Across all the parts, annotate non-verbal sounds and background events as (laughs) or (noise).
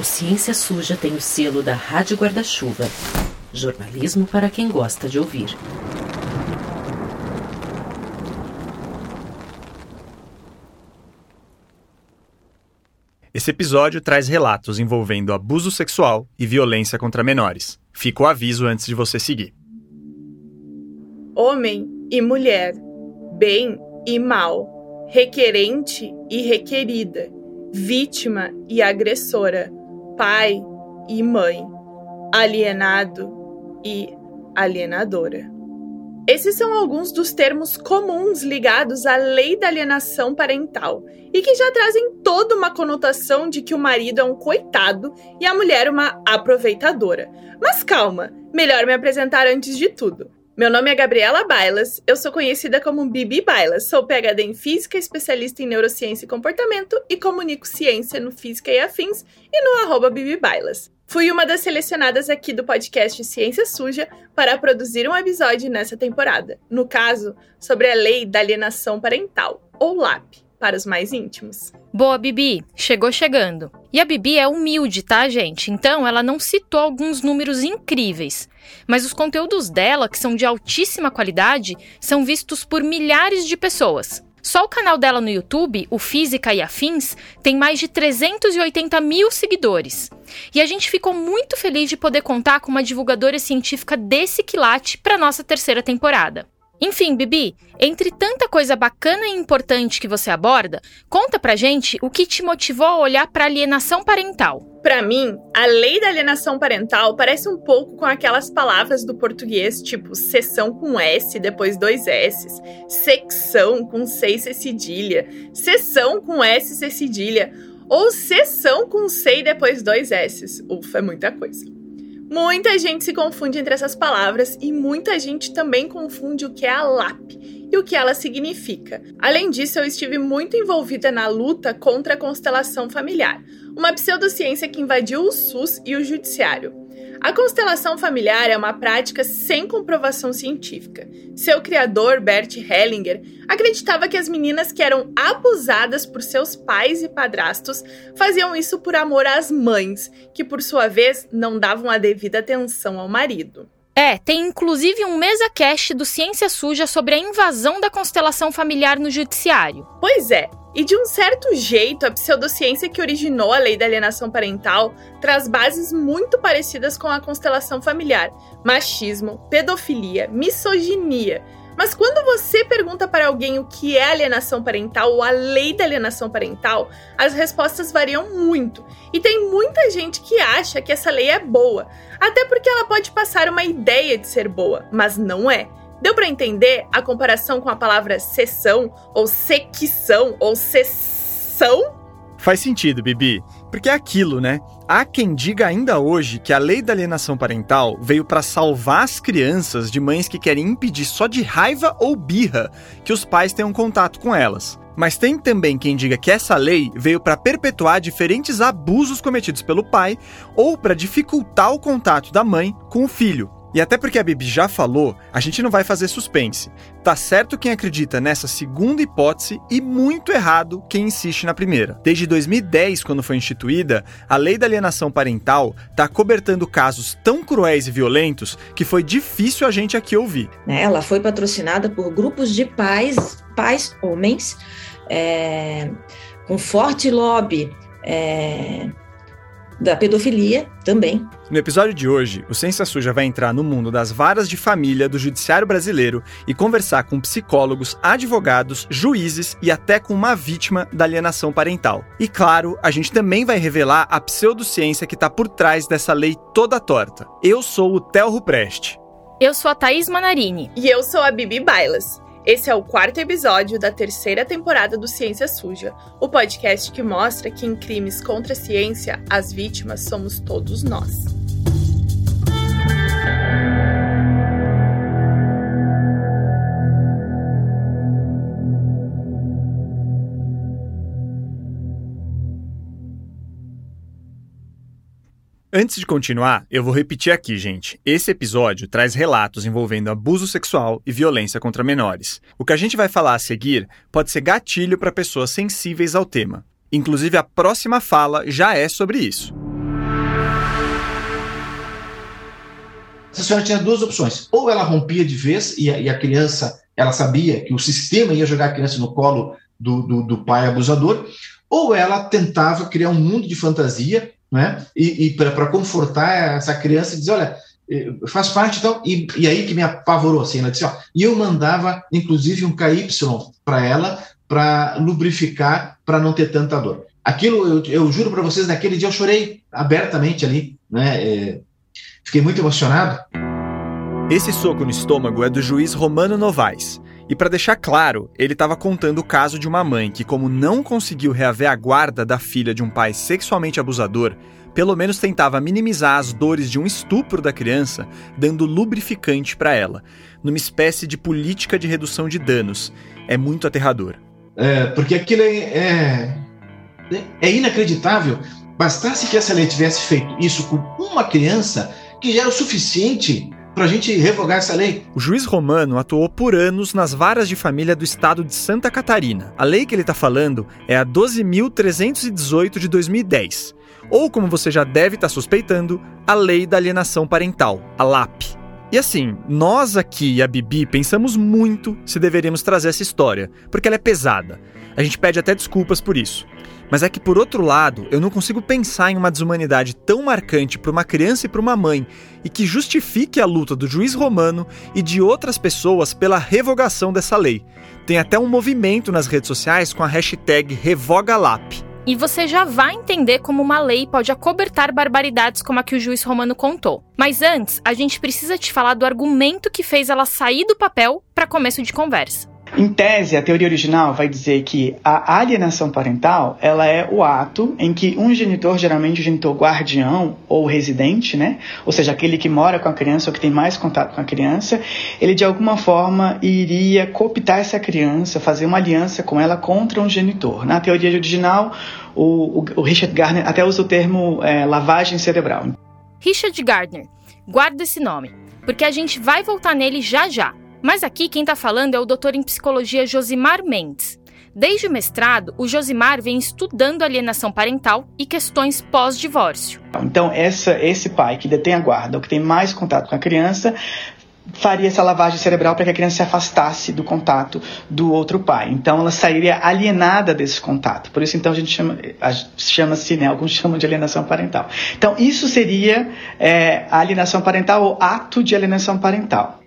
O Ciência Suja tem o selo da Rádio Guarda-Chuva. Jornalismo para quem gosta de ouvir. Esse episódio traz relatos envolvendo abuso sexual e violência contra menores. Fica o aviso antes de você seguir. Homem e mulher, bem e mal, requerente e requerida, vítima e agressora, pai e mãe, alienado e alienadora. Esses são alguns dos termos comuns ligados à lei da alienação parental e que já trazem toda uma conotação de que o marido é um coitado e a mulher uma aproveitadora. Mas calma, melhor me apresentar antes de tudo. Meu nome é Gabriela Bailas, eu sou conhecida como Bibi Bailas, sou PhD em Física, especialista em Neurociência e Comportamento e comunico ciência no Física e Afins e no arroba Bibi Bailas. Fui uma das selecionadas aqui do podcast Ciência Suja para produzir um episódio nessa temporada, no caso, sobre a Lei da Alienação Parental, ou LAP para os mais íntimos. Boa, Bibi, chegou chegando. E a Bibi é humilde, tá, gente? Então ela não citou alguns números incríveis. Mas os conteúdos dela, que são de altíssima qualidade, são vistos por milhares de pessoas. Só o canal dela no YouTube, o Física e Afins, tem mais de 380 mil seguidores. E a gente ficou muito feliz de poder contar com uma divulgadora científica desse quilate para nossa terceira temporada. Enfim, Bibi, entre tanta coisa bacana e importante que você aborda, conta pra gente o que te motivou a olhar para alienação parental. Para mim, a lei da alienação parental parece um pouco com aquelas palavras do português, tipo sessão com S depois dois S, secção com e C cedilha, sessão com S C cedilha, ou sessão com C depois dois S. Ufa, é muita coisa. Muita gente se confunde entre essas palavras e muita gente também confunde o que é a LAP e o que ela significa. Além disso, eu estive muito envolvida na luta contra a constelação familiar, uma pseudociência que invadiu o SUS e o judiciário. A constelação familiar é uma prática sem comprovação científica. Seu criador, Bert Hellinger, acreditava que as meninas que eram abusadas por seus pais e padrastos faziam isso por amor às mães, que por sua vez não davam a devida atenção ao marido. É, tem inclusive um mesa cast do Ciência Suja sobre a invasão da constelação familiar no judiciário. Pois é, e de um certo jeito, a pseudociência que originou a lei da alienação parental traz bases muito parecidas com a constelação familiar: machismo, pedofilia, misoginia. Mas quando você pergunta para alguém o que é alienação parental ou a lei da alienação parental, as respostas variam muito. E tem muita gente que acha que essa lei é boa, até porque ela pode passar uma ideia de ser boa, mas não é. Deu para entender a comparação com a palavra sessão, ou sequição, ou sessão? Faz sentido, Bibi. Porque é aquilo, né? Há quem diga ainda hoje que a lei da alienação parental veio para salvar as crianças de mães que querem impedir só de raiva ou birra que os pais tenham contato com elas. Mas tem também quem diga que essa lei veio para perpetuar diferentes abusos cometidos pelo pai ou para dificultar o contato da mãe com o filho. E até porque a Bibi já falou, a gente não vai fazer suspense. Tá certo quem acredita nessa segunda hipótese e muito errado quem insiste na primeira. Desde 2010, quando foi instituída, a lei da alienação parental tá cobertando casos tão cruéis e violentos que foi difícil a gente aqui ouvir. Né, ela foi patrocinada por grupos de pais, pais homens, é, com forte lobby é, da pedofilia também. No episódio de hoje, o Ciência Suja vai entrar no mundo das varas de família do judiciário brasileiro e conversar com psicólogos, advogados, juízes e até com uma vítima da alienação parental. E claro, a gente também vai revelar a pseudociência que está por trás dessa lei toda torta. Eu sou o Theo Rupreste. Eu sou a Thaís Manarini. E eu sou a Bibi Bailas. Esse é o quarto episódio da terceira temporada do Ciência Suja, o podcast que mostra que em crimes contra a ciência, as vítimas somos todos nós. Antes de continuar, eu vou repetir aqui, gente. Esse episódio traz relatos envolvendo abuso sexual e violência contra menores. O que a gente vai falar a seguir pode ser gatilho para pessoas sensíveis ao tema. Inclusive, a próxima fala já é sobre isso. Essa senhora tinha duas opções. Ou ela rompia de vez e a, e a criança, ela sabia que o sistema ia jogar a criança no colo do, do, do pai abusador, ou ela tentava criar um mundo de fantasia né? E, e para confortar essa criança, dizer, olha, eh, faz parte então, e, e aí que me apavorou, assim, ela disse, ó, e eu mandava, inclusive, um KY para ela, para lubrificar, para não ter tanta dor. Aquilo, eu, eu juro para vocês, naquele dia eu chorei abertamente ali, né? É, fiquei muito emocionado. Esse soco no estômago é do juiz Romano Novaes. E para deixar claro, ele estava contando o caso de uma mãe que, como não conseguiu reaver a guarda da filha de um pai sexualmente abusador, pelo menos tentava minimizar as dores de um estupro da criança, dando lubrificante para ela, numa espécie de política de redução de danos. É muito aterrador. É, porque aquilo é, é, é inacreditável. Bastasse que essa lei tivesse feito isso com uma criança, que já era o suficiente para a gente revogar essa lei. O juiz romano atuou por anos nas varas de família do estado de Santa Catarina. A lei que ele está falando é a 12.318 de 2010. Ou, como você já deve estar tá suspeitando, a Lei da Alienação Parental, a LAP. E assim, nós aqui e a Bibi pensamos muito se deveríamos trazer essa história, porque ela é pesada. A gente pede até desculpas por isso. Mas é que, por outro lado, eu não consigo pensar em uma desumanidade tão marcante para uma criança e para uma mãe e que justifique a luta do juiz romano e de outras pessoas pela revogação dessa lei. Tem até um movimento nas redes sociais com a hashtag RevogaLap. E você já vai entender como uma lei pode acobertar barbaridades como a que o juiz romano contou. Mas antes, a gente precisa te falar do argumento que fez ela sair do papel para começo de conversa. Em tese, a teoria original vai dizer que a alienação parental ela é o ato em que um genitor, geralmente o genitor guardião ou residente, né, ou seja, aquele que mora com a criança ou que tem mais contato com a criança, ele de alguma forma iria cooptar essa criança, fazer uma aliança com ela contra um genitor. Na teoria original, o, o, Richard Gardner até usa o termo é, lavagem cerebral. Richard Gardner, guarda esse nome, porque a gente vai voltar nele já já. Mas aqui quem está falando é o doutor em psicologia Josimar Mendes. Desde o mestrado, o Josimar vem estudando alienação parental e questões pós-divórcio. Então, essa, esse pai que detém a guarda, ou que tem mais contato com a criança, faria essa lavagem cerebral para que a criança se afastasse do contato do outro pai. Então ela sairia alienada desse contato. Por isso então a gente chama, chama-se, né, alguns (laughs) chamam de alienação parental. Então isso seria é, alienação parental ou ato de alienação parental.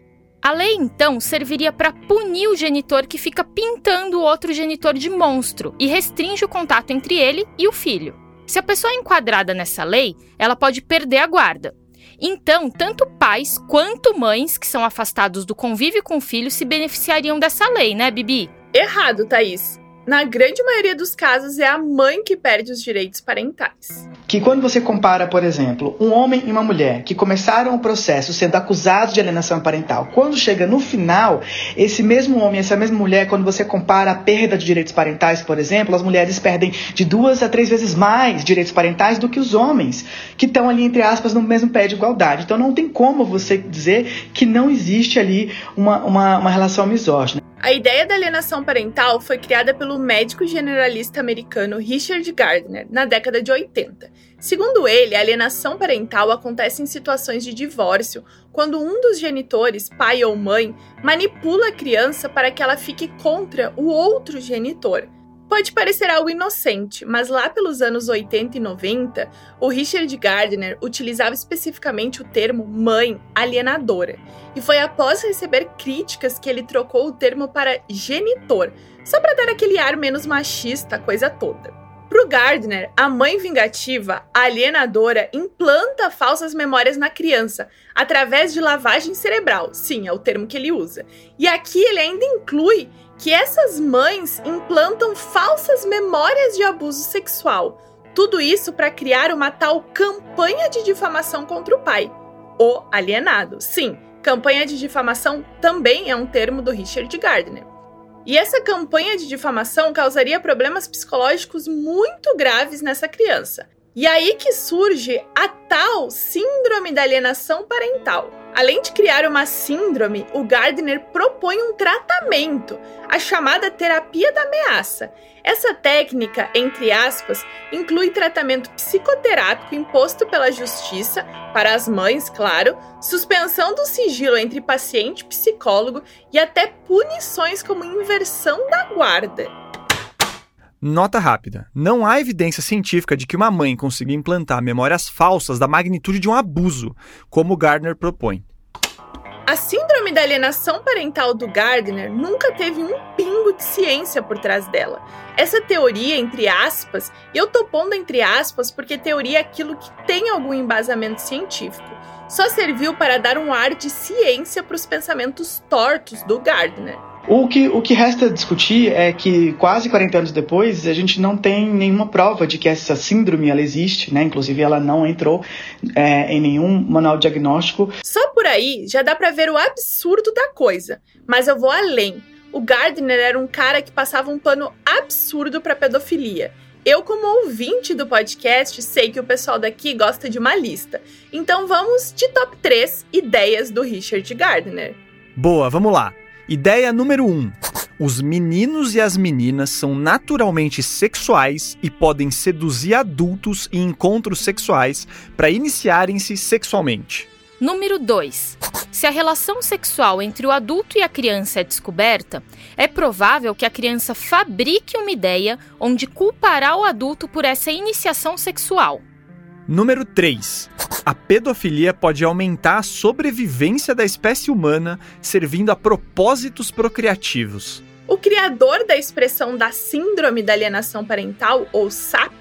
A lei, então, serviria para punir o genitor que fica pintando o outro genitor de monstro e restringe o contato entre ele e o filho. Se a pessoa é enquadrada nessa lei, ela pode perder a guarda. Então, tanto pais quanto mães que são afastados do convívio com o filho se beneficiariam dessa lei, né, Bibi? Errado, Thaís na grande maioria dos casos, é a mãe que perde os direitos parentais. Que quando você compara, por exemplo, um homem e uma mulher que começaram o processo sendo acusados de alienação parental, quando chega no final, esse mesmo homem, essa mesma mulher, quando você compara a perda de direitos parentais, por exemplo, as mulheres perdem de duas a três vezes mais direitos parentais do que os homens, que estão ali, entre aspas, no mesmo pé de igualdade. Então não tem como você dizer que não existe ali uma, uma, uma relação misógina. A ideia da alienação parental foi criada pelo médico generalista americano Richard Gardner na década de 80. Segundo ele, a alienação parental acontece em situações de divórcio, quando um dos genitores, pai ou mãe, manipula a criança para que ela fique contra o outro genitor. Pode parecer algo inocente, mas lá pelos anos 80 e 90, o Richard Gardner utilizava especificamente o termo mãe alienadora. E foi após receber críticas que ele trocou o termo para genitor, só para dar aquele ar menos machista, coisa toda. Para o Gardner, a mãe vingativa, alienadora, implanta falsas memórias na criança através de lavagem cerebral. Sim, é o termo que ele usa. E aqui ele ainda inclui que essas mães implantam falsas memórias de abuso sexual. Tudo isso para criar uma tal campanha de difamação contra o pai, o alienado. Sim, campanha de difamação também é um termo do Richard Gardner. E essa campanha de difamação causaria problemas psicológicos muito graves nessa criança. E aí que surge a tal síndrome da alienação parental. Além de criar uma síndrome, o Gardner propõe um tratamento, a chamada terapia da ameaça. Essa técnica, entre aspas, inclui tratamento psicoterápico imposto pela justiça, para as mães, claro, suspensão do sigilo entre paciente e psicólogo e até punições como inversão da guarda. Nota rápida: não há evidência científica de que uma mãe consiga implantar memórias falsas da magnitude de um abuso, como Gardner propõe. A síndrome da alienação parental do Gardner nunca teve um pingo de ciência por trás dela. Essa teoria, entre aspas, e eu tô pondo entre aspas porque teoria é aquilo que tem algum embasamento científico, só serviu para dar um ar de ciência para os pensamentos tortos do Gardner. O que, o que resta discutir é que quase 40 anos depois a gente não tem nenhuma prova de que essa síndrome ela existe, né? Inclusive ela não entrou é, em nenhum manual diagnóstico. Só por aí já dá para ver o absurdo da coisa, mas eu vou além. O Gardner era um cara que passava um pano absurdo para pedofilia. Eu, como ouvinte do podcast, sei que o pessoal daqui gosta de uma lista. Então vamos de top 3 ideias do Richard Gardner. Boa, vamos lá. Ideia número 1. Um. Os meninos e as meninas são naturalmente sexuais e podem seduzir adultos em encontros sexuais para iniciarem-se sexualmente. Número 2. Se a relação sexual entre o adulto e a criança é descoberta, é provável que a criança fabrique uma ideia onde culpará o adulto por essa iniciação sexual. Número 3. A pedofilia pode aumentar a sobrevivência da espécie humana, servindo a propósitos procriativos. O criador da expressão da Síndrome da Alienação Parental, ou SAP,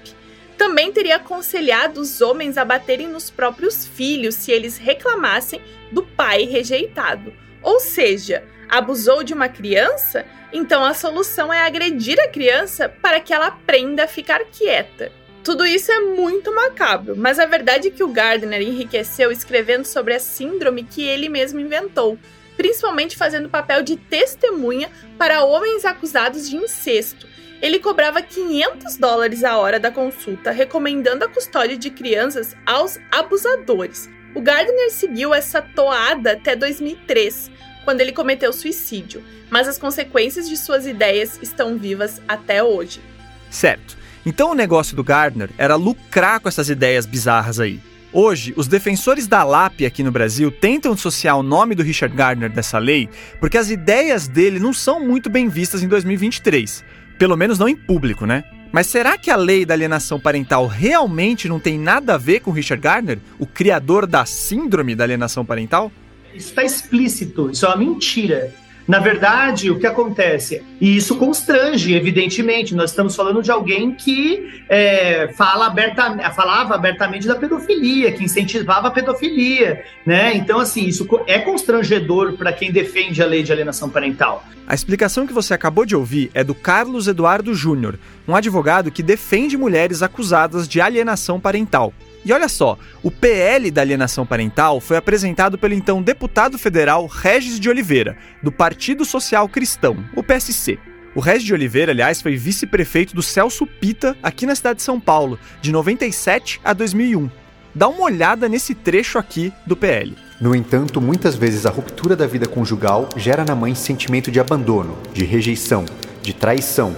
também teria aconselhado os homens a baterem nos próprios filhos se eles reclamassem do pai rejeitado. Ou seja, abusou de uma criança? Então a solução é agredir a criança para que ela aprenda a ficar quieta. Tudo isso é muito macabro, mas a verdade é que o Gardner enriqueceu escrevendo sobre a síndrome que ele mesmo inventou, principalmente fazendo papel de testemunha para homens acusados de incesto. Ele cobrava 500 dólares a hora da consulta, recomendando a custódia de crianças aos abusadores. O Gardner seguiu essa toada até 2003, quando ele cometeu suicídio, mas as consequências de suas ideias estão vivas até hoje. Certo. Então o negócio do Gardner era lucrar com essas ideias bizarras aí. Hoje, os defensores da LAP aqui no Brasil tentam dissociar o nome do Richard Gardner dessa lei porque as ideias dele não são muito bem vistas em 2023. Pelo menos não em público, né? Mas será que a lei da alienação parental realmente não tem nada a ver com Richard Gardner, o criador da síndrome da alienação parental? Está explícito, isso é uma mentira. Na verdade, o que acontece? E isso constrange, evidentemente. Nós estamos falando de alguém que é, fala aberta, falava abertamente da pedofilia, que incentivava a pedofilia, né? Então, assim, isso é constrangedor para quem defende a lei de alienação parental. A explicação que você acabou de ouvir é do Carlos Eduardo Júnior, um advogado que defende mulheres acusadas de alienação parental. E olha só, o PL da alienação parental foi apresentado pelo então deputado federal Regis de Oliveira, do Partido Social Cristão, o PSC. O Regis de Oliveira, aliás, foi vice-prefeito do Celso Pita aqui na cidade de São Paulo, de 97 a 2001. Dá uma olhada nesse trecho aqui do PL. No entanto, muitas vezes a ruptura da vida conjugal gera na mãe sentimento de abandono, de rejeição, de traição,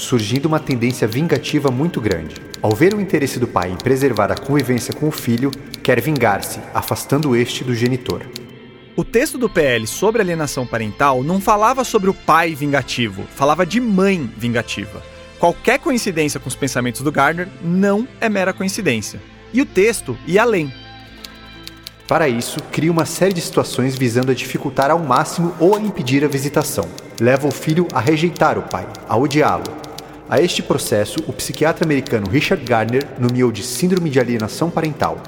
surgindo uma tendência vingativa muito grande. Ao ver o interesse do pai em preservar a convivência com o filho, quer vingar-se, afastando este do genitor. O texto do PL sobre alienação parental não falava sobre o pai vingativo, falava de mãe vingativa. Qualquer coincidência com os pensamentos do Gardner não é mera coincidência. E o texto ia além. Para isso, cria uma série de situações visando a dificultar ao máximo ou a impedir a visitação. Leva o filho a rejeitar o pai, a odiá-lo, a este processo, o psiquiatra americano Richard Gardner nomeou de Síndrome de Alienação Parental.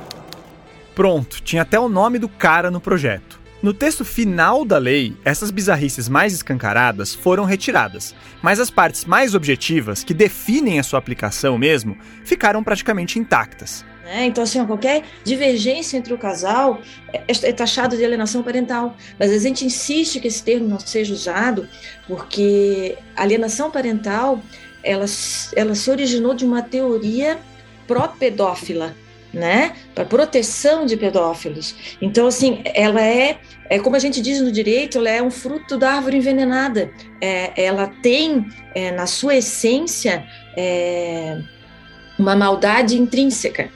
Pronto, tinha até o nome do cara no projeto. No texto final da lei, essas bizarrices mais escancaradas foram retiradas, mas as partes mais objetivas, que definem a sua aplicação mesmo, ficaram praticamente intactas. É, então, assim, qualquer divergência entre o casal é, é taxado de alienação parental. Mas a gente insiste que esse termo não seja usado, porque alienação parental ela, ela se originou de uma teoria pró-pedófila, né? Para proteção de pedófilos. Então, assim, ela é, é como a gente diz no direito, ela é um fruto da árvore envenenada. É, ela tem é, na sua essência é, uma maldade intrínseca.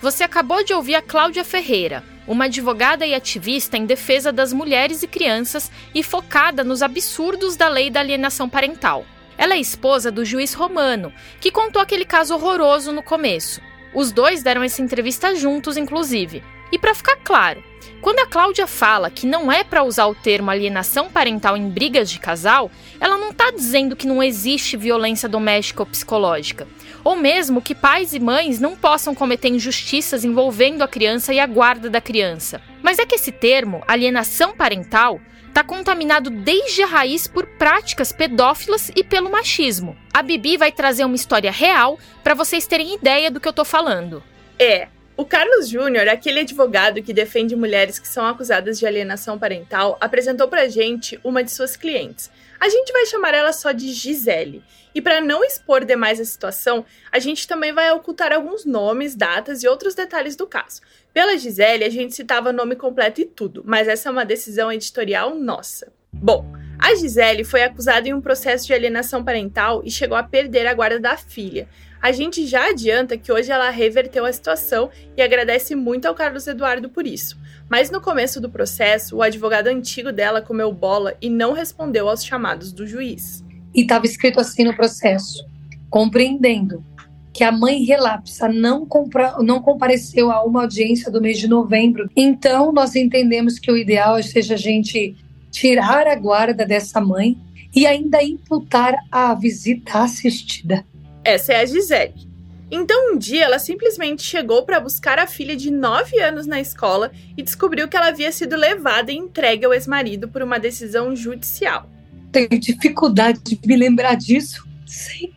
Você acabou de ouvir a Cláudia Ferreira, uma advogada e ativista em defesa das mulheres e crianças e focada nos absurdos da lei da alienação parental. Ela é esposa do juiz Romano, que contou aquele caso horroroso no começo. Os dois deram essa entrevista juntos, inclusive. E para ficar claro, quando a Cláudia fala que não é para usar o termo alienação parental em brigas de casal, ela não está dizendo que não existe violência doméstica ou psicológica, ou mesmo que pais e mães não possam cometer injustiças envolvendo a criança e a guarda da criança. Mas é que esse termo, alienação parental, está contaminado desde a raiz por práticas pedófilas e pelo machismo. A Bibi vai trazer uma história real para vocês terem ideia do que eu tô falando. É, o Carlos Júnior, aquele advogado que defende mulheres que são acusadas de alienação parental, apresentou pra gente uma de suas clientes. A gente vai chamar ela só de Gisele. E para não expor demais a situação, a gente também vai ocultar alguns nomes, datas e outros detalhes do caso. Pela Gisele, a gente citava nome completo e tudo, mas essa é uma decisão editorial nossa. Bom, a Gisele foi acusada em um processo de alienação parental e chegou a perder a guarda da filha. A gente já adianta que hoje ela reverteu a situação e agradece muito ao Carlos Eduardo por isso. Mas no começo do processo, o advogado antigo dela comeu bola e não respondeu aos chamados do juiz. E estava escrito assim no processo: compreendendo que a mãe relapsa não, compra, não compareceu a uma audiência do mês de novembro. Então, nós entendemos que o ideal seja a gente tirar a guarda dessa mãe e ainda imputar a visita assistida. Essa é a Gisele. Então, um dia, ela simplesmente chegou para buscar a filha de 9 anos na escola e descobriu que ela havia sido levada e entregue ao ex-marido por uma decisão judicial. Tenho dificuldade de me lembrar disso sem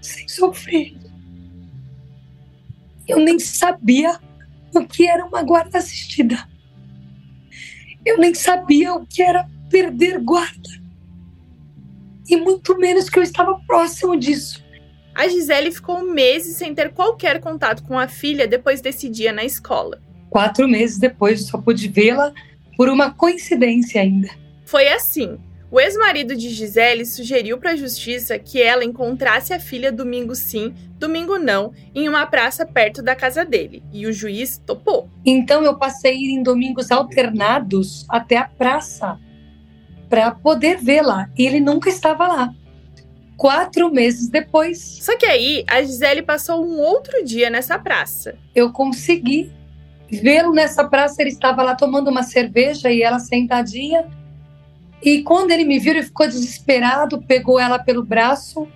sem sofrer. Eu nem sabia o que era uma guarda assistida. Eu nem sabia o que era perder guarda. E muito menos que eu estava próximo disso. A Gisele ficou meses sem ter qualquer contato com a filha depois desse dia na escola. Quatro meses depois, só pude vê-la por uma coincidência ainda. Foi assim. O ex-marido de Gisele sugeriu para a justiça que ela encontrasse a filha domingo sim, domingo não, em uma praça perto da casa dele, e o juiz topou. Então eu passei em domingos alternados até a praça para poder vê-la, e ele nunca estava lá. Quatro meses depois. Só que aí a Gisele passou um outro dia nessa praça. Eu consegui vê-lo nessa praça, ele estava lá tomando uma cerveja e ela sentadinha e quando ele me viu, ele ficou desesperado, pegou ela pelo braço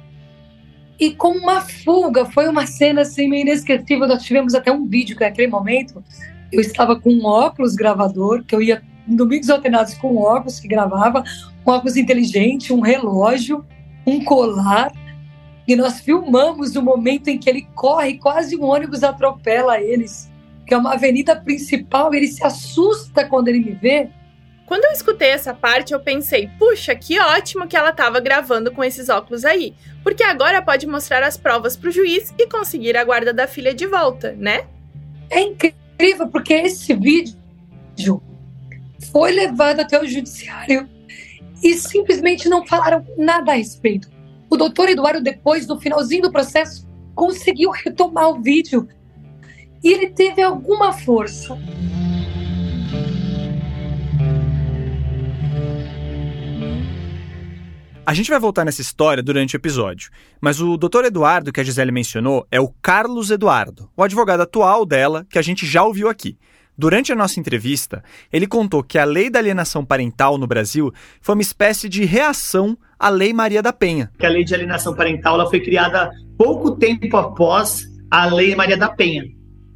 e com uma fuga, foi uma cena assim meio inesquecível. Nós tivemos até um vídeo que naquele momento eu estava com um óculos gravador, que eu ia domingos alternados com óculos que gravava, um óculos inteligente, um relógio, um colar. E nós filmamos o momento em que ele corre, quase um ônibus atropela eles, que é uma avenida principal, ele se assusta quando ele me vê quando eu escutei essa parte, eu pensei, puxa, que ótimo que ela estava gravando com esses óculos aí, porque agora pode mostrar as provas para o juiz e conseguir a guarda da filha de volta, né? É incrível, porque esse vídeo foi levado até o judiciário e simplesmente não falaram nada a respeito. O doutor Eduardo, depois, no finalzinho do processo, conseguiu retomar o vídeo e ele teve alguma força. A gente vai voltar nessa história durante o episódio, mas o Dr. Eduardo que a Gisele mencionou é o Carlos Eduardo, o advogado atual dela, que a gente já ouviu aqui. Durante a nossa entrevista, ele contou que a lei da alienação parental no Brasil foi uma espécie de reação à Lei Maria da Penha. Que a lei de alienação parental ela foi criada pouco tempo após a Lei Maria da Penha,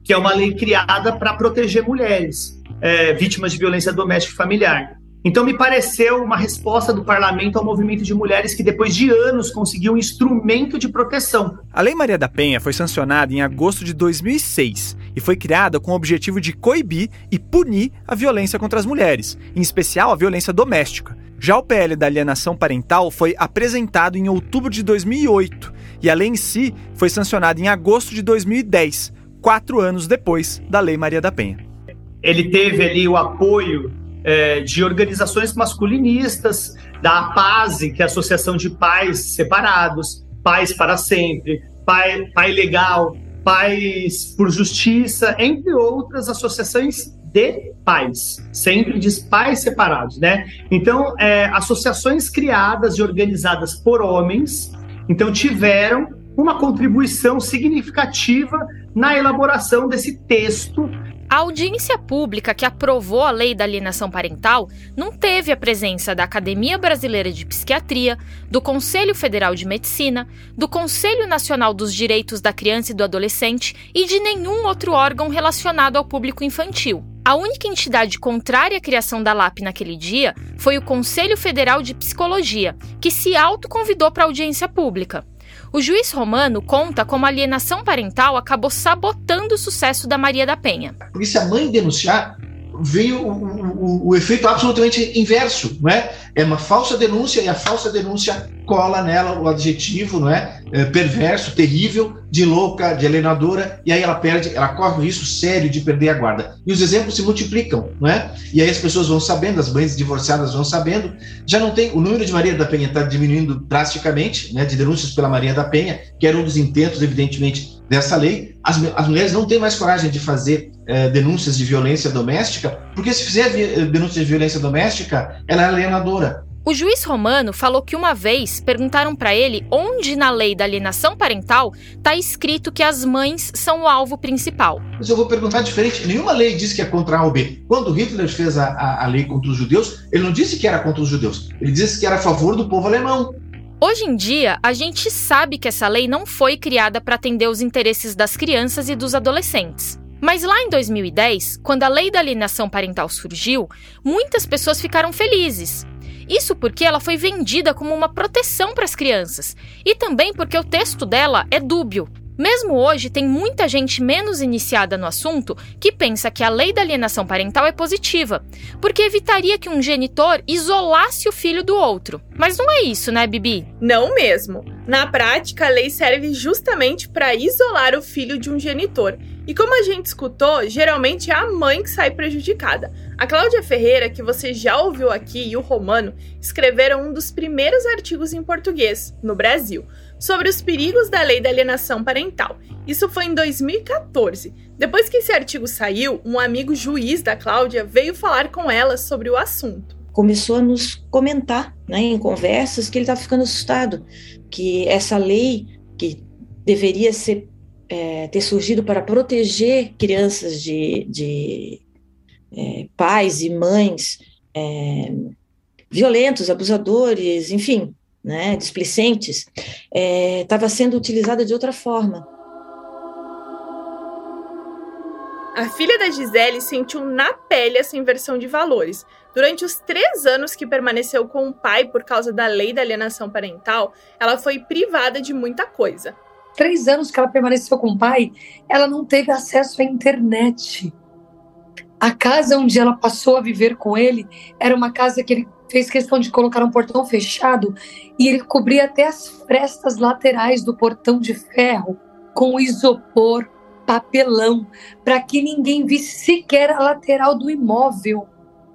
que é uma lei criada para proteger mulheres é, vítimas de violência doméstica e familiar. Então, me pareceu uma resposta do parlamento ao movimento de mulheres que, depois de anos, conseguiu um instrumento de proteção. A Lei Maria da Penha foi sancionada em agosto de 2006 e foi criada com o objetivo de coibir e punir a violência contra as mulheres, em especial a violência doméstica. Já o PL da alienação parental foi apresentado em outubro de 2008 E a lei em si foi sancionada em agosto de 2010, quatro anos depois da Lei Maria da Penha. Ele teve ali o apoio é, de organizações masculinistas, da APASE, que é a Associação de Pais Separados, Pais para Sempre, Pai, Pai Legal, Pais por Justiça, entre outras associações de pais, sempre diz pais separados, né? Então, é, associações criadas e organizadas por homens, então tiveram uma contribuição significativa na elaboração desse texto a audiência pública que aprovou a lei da alienação parental não teve a presença da Academia Brasileira de Psiquiatria, do Conselho Federal de Medicina, do Conselho Nacional dos Direitos da Criança e do Adolescente e de nenhum outro órgão relacionado ao público infantil. A única entidade contrária à criação da LAP naquele dia foi o Conselho Federal de Psicologia, que se autoconvidou para audiência pública. O juiz romano conta como a alienação parental acabou sabotando o sucesso da Maria da Penha. Porque se a mãe denunciar, veio o, o, o, efeito absolutamente inverso, não é? É uma falsa denúncia e a falsa denúncia cola nela o adjetivo, não é? é? perverso, terrível, de louca, de alienadora, e aí ela perde, ela corre o risco sério de perder a guarda. E os exemplos se multiplicam, não é? E aí as pessoas vão sabendo, as mães divorciadas vão sabendo, já não tem, o número de Maria da Penha está diminuindo drasticamente, né, de denúncias pela Maria da Penha, que era um dos intentos, evidentemente, dessa lei. As, as mulheres não têm mais coragem de fazer é, denúncias de violência doméstica, porque se fizer denúncia de violência doméstica, ela é alienadora. O juiz romano falou que uma vez perguntaram para ele onde na lei da alienação parental está escrito que as mães são o alvo principal. Mas eu vou perguntar diferente. Nenhuma lei diz que é contra A ou B. Quando Hitler fez a, a, a lei contra os judeus, ele não disse que era contra os judeus. Ele disse que era a favor do povo alemão. Hoje em dia, a gente sabe que essa lei não foi criada para atender os interesses das crianças e dos adolescentes. Mas lá em 2010, quando a lei da alienação parental surgiu, muitas pessoas ficaram felizes. Isso porque ela foi vendida como uma proteção para as crianças e também porque o texto dela é dúbio. Mesmo hoje, tem muita gente menos iniciada no assunto que pensa que a lei da alienação parental é positiva, porque evitaria que um genitor isolasse o filho do outro. Mas não é isso, né, Bibi? Não mesmo. Na prática, a lei serve justamente para isolar o filho de um genitor. E como a gente escutou, geralmente é a mãe que sai prejudicada. A Cláudia Ferreira, que você já ouviu aqui, e o Romano escreveram um dos primeiros artigos em português, no Brasil, sobre os perigos da lei da alienação parental. Isso foi em 2014. Depois que esse artigo saiu, um amigo juiz da Cláudia veio falar com ela sobre o assunto. Começou a nos comentar, né, em conversas, que ele estava ficando assustado, que essa lei que deveria ser é, ter surgido para proteger crianças de, de é, pais e mães é, violentos, abusadores, enfim, né, displicentes, estava é, sendo utilizada de outra forma. A filha da Gisele sentiu na pele essa inversão de valores. Durante os três anos que permaneceu com o pai por causa da lei da alienação parental, ela foi privada de muita coisa. Três anos que ela permaneceu com o pai, ela não teve acesso à internet. A casa onde ela passou a viver com ele era uma casa que ele fez questão de colocar um portão fechado e ele cobria até as frestas laterais do portão de ferro com isopor, papelão, para que ninguém visse sequer a lateral do imóvel.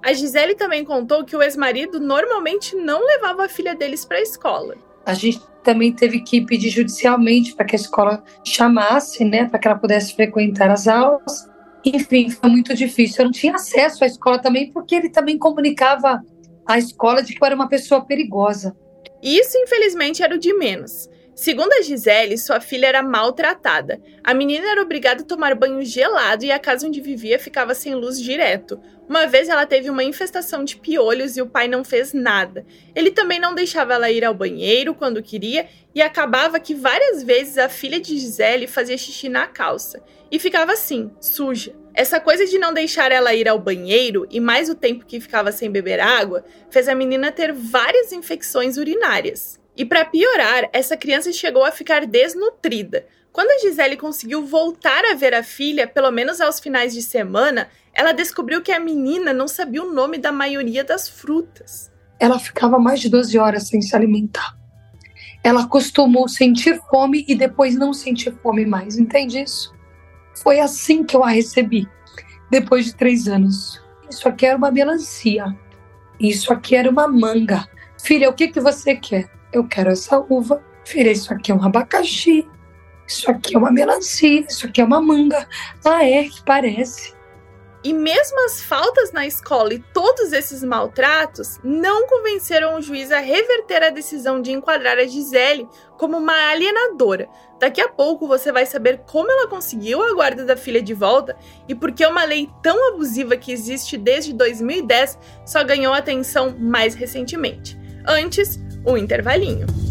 A Gisele também contou que o ex-marido normalmente não levava a filha deles para a escola. A gente também teve que pedir judicialmente para que a escola chamasse, né, para que ela pudesse frequentar as aulas. Enfim, foi muito difícil. Eu não tinha acesso à escola também, porque ele também comunicava à escola de que eu era uma pessoa perigosa. Isso, infelizmente, era o de menos. Segundo a Gisele, sua filha era maltratada. A menina era obrigada a tomar banho gelado e a casa onde vivia ficava sem luz direto. Uma vez ela teve uma infestação de piolhos e o pai não fez nada. Ele também não deixava ela ir ao banheiro quando queria e acabava que várias vezes a filha de Gisele fazia xixi na calça e ficava assim, suja. Essa coisa de não deixar ela ir ao banheiro e mais o tempo que ficava sem beber água fez a menina ter várias infecções urinárias. E para piorar, essa criança chegou a ficar desnutrida. Quando a Gisele conseguiu voltar a ver a filha, pelo menos aos finais de semana, ela descobriu que a menina não sabia o nome da maioria das frutas. Ela ficava mais de 12 horas sem se alimentar. ela acostumou sentir fome e depois não sentir fome mais. Entende isso? Foi assim que eu a recebi, depois de três anos. Isso aqui era uma melancia. Isso aqui era uma manga. Filha, o que, que você quer? Eu quero essa uva. Filha, isso aqui é um abacaxi. Isso aqui é uma melancia. Isso aqui é uma manga. Ah, é, que parece. E mesmo as faltas na escola e todos esses maltratos não convenceram o juiz a reverter a decisão de enquadrar a Gisele como uma alienadora. Daqui a pouco você vai saber como ela conseguiu a guarda da filha de volta e por que uma lei tão abusiva que existe desde 2010 só ganhou atenção mais recentemente. Antes, o intervalinho.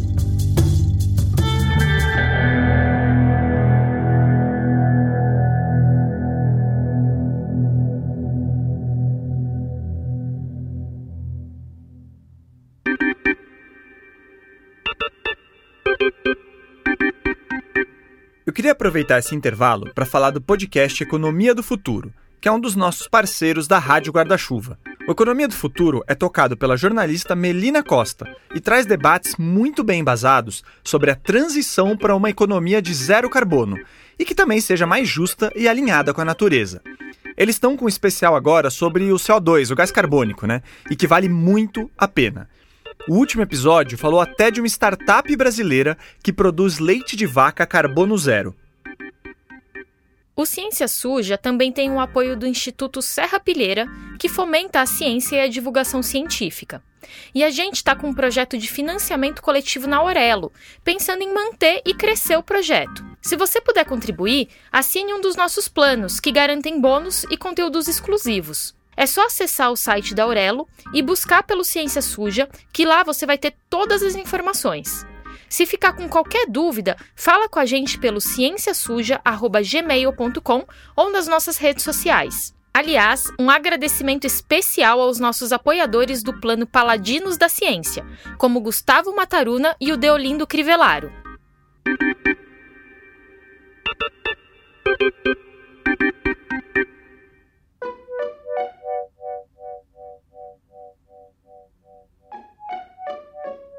Queria aproveitar esse intervalo para falar do podcast Economia do Futuro, que é um dos nossos parceiros da Rádio Guarda-Chuva. O Economia do Futuro é tocado pela jornalista Melina Costa e traz debates muito bem embasados sobre a transição para uma economia de zero carbono e que também seja mais justa e alinhada com a natureza. Eles estão com um especial agora sobre o CO2, o gás carbônico, né? E que vale muito a pena. O último episódio falou até de uma startup brasileira que produz leite de vaca carbono zero. O Ciência Suja também tem o apoio do Instituto Serra Pilheira, que fomenta a ciência e a divulgação científica. E a gente está com um projeto de financiamento coletivo na Aurelo, pensando em manter e crescer o projeto. Se você puder contribuir, assine um dos nossos planos, que garantem bônus e conteúdos exclusivos. É só acessar o site da Aurelo e buscar pelo Ciência Suja, que lá você vai ter todas as informações. Se ficar com qualquer dúvida, fala com a gente pelo cienciasuja@gmail.com ou nas nossas redes sociais. Aliás, um agradecimento especial aos nossos apoiadores do plano Paladinos da Ciência, como Gustavo Mataruna e o Deolindo Crivellaro.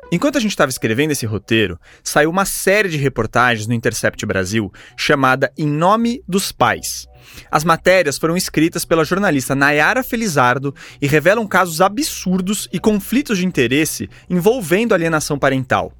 Enquanto a gente estava escrevendo esse roteiro, saiu uma série de reportagens no Intercept Brasil chamada Em Nome dos Pais. As matérias foram escritas pela jornalista Nayara Felizardo e revelam casos absurdos e conflitos de interesse envolvendo alienação parental.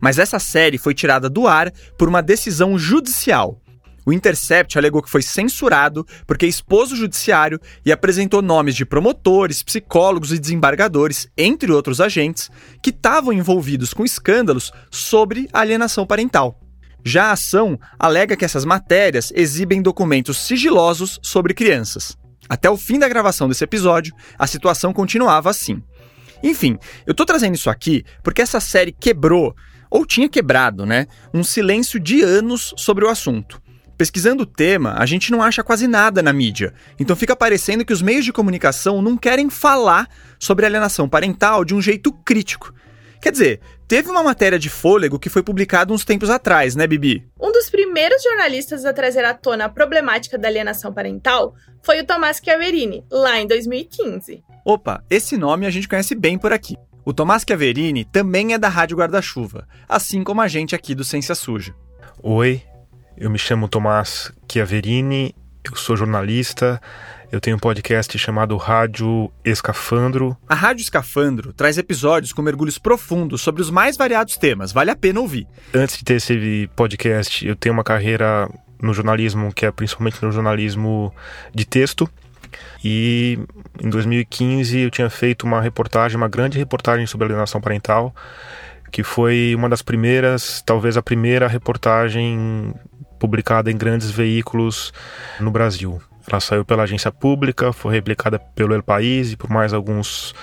Mas essa série foi tirada do ar por uma decisão judicial o Intercept alegou que foi censurado porque expôs o judiciário e apresentou nomes de promotores, psicólogos e desembargadores, entre outros agentes, que estavam envolvidos com escândalos sobre alienação parental. Já a ação alega que essas matérias exibem documentos sigilosos sobre crianças. Até o fim da gravação desse episódio, a situação continuava assim. Enfim, eu tô trazendo isso aqui porque essa série quebrou, ou tinha quebrado, né, um silêncio de anos sobre o assunto. Pesquisando o tema, a gente não acha quase nada na mídia. Então fica parecendo que os meios de comunicação não querem falar sobre alienação parental de um jeito crítico. Quer dizer, teve uma matéria de fôlego que foi publicada uns tempos atrás, né, Bibi? Um dos primeiros jornalistas a trazer à tona a problemática da alienação parental foi o Tomás Chiaverini, lá em 2015. Opa, esse nome a gente conhece bem por aqui. O Tomás Chiaverini também é da Rádio Guarda-Chuva, assim como a gente aqui do Ciência Suja. Oi, eu me chamo Tomás Chiaverini, eu sou jornalista, eu tenho um podcast chamado Rádio Escafandro. A Rádio Escafandro traz episódios com mergulhos profundos sobre os mais variados temas, vale a pena ouvir. Antes de ter esse podcast, eu tenho uma carreira no jornalismo, que é principalmente no jornalismo de texto. E em 2015 eu tinha feito uma reportagem, uma grande reportagem sobre alienação parental, que foi uma das primeiras, talvez a primeira reportagem publicada em grandes veículos no Brasil. Ela saiu pela agência pública, foi replicada pelo El País e por mais alguns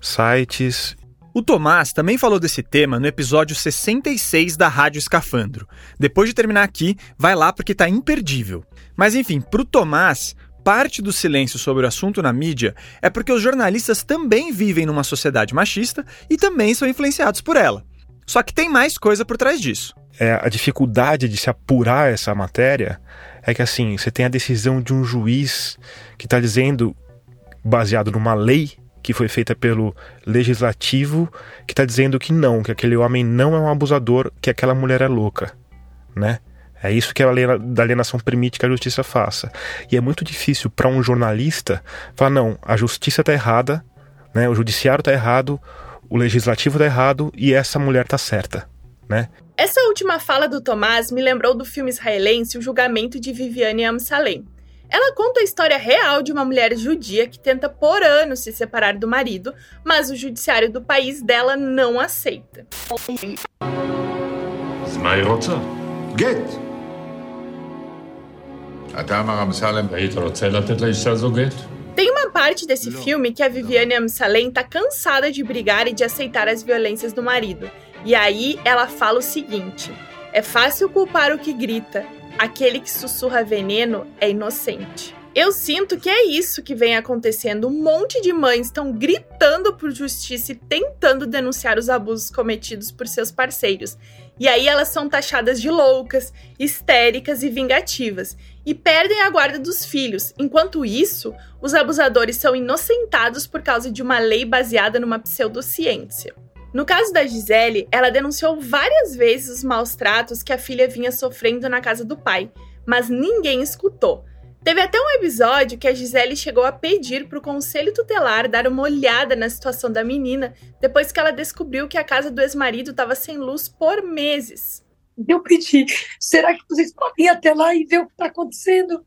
sites. O Tomás também falou desse tema no episódio 66 da Rádio Escafandro. Depois de terminar aqui, vai lá porque está imperdível. Mas enfim, para o Tomás, parte do silêncio sobre o assunto na mídia é porque os jornalistas também vivem numa sociedade machista e também são influenciados por ela. Só que tem mais coisa por trás disso é, a dificuldade de se apurar essa matéria é que assim, você tem a decisão de um juiz que está dizendo, baseado numa lei, que foi feita pelo legislativo, que está dizendo que não, que aquele homem não é um abusador, que aquela mulher é louca, né? É isso que a lei da alienação permite que a justiça faça. E é muito difícil para um jornalista falar: não, a justiça está errada, né? o judiciário está errado, o legislativo está errado e essa mulher está certa né? Essa última fala do Tomás me lembrou do filme israelense O Julgamento de Viviane Amsalem. Ela conta a história real de uma mulher judia que tenta por anos se separar do marido, mas o judiciário do país dela não aceita. Tem uma parte desse filme que a Viviane Amsalem tá cansada de brigar e de aceitar as violências do marido. E aí ela fala o seguinte: é fácil culpar o que grita, aquele que sussurra veneno é inocente. Eu sinto que é isso que vem acontecendo. Um monte de mães estão gritando por justiça e tentando denunciar os abusos cometidos por seus parceiros. E aí elas são taxadas de loucas, histéricas e vingativas e perdem a guarda dos filhos. Enquanto isso, os abusadores são inocentados por causa de uma lei baseada numa pseudociência. No caso da Gisele, ela denunciou várias vezes os maus tratos que a filha vinha sofrendo na casa do pai, mas ninguém escutou. Teve até um episódio que a Gisele chegou a pedir para o conselho tutelar dar uma olhada na situação da menina depois que ela descobriu que a casa do ex-marido estava sem luz por meses. Eu pedi, será que vocês podem ir até lá e ver o que está acontecendo?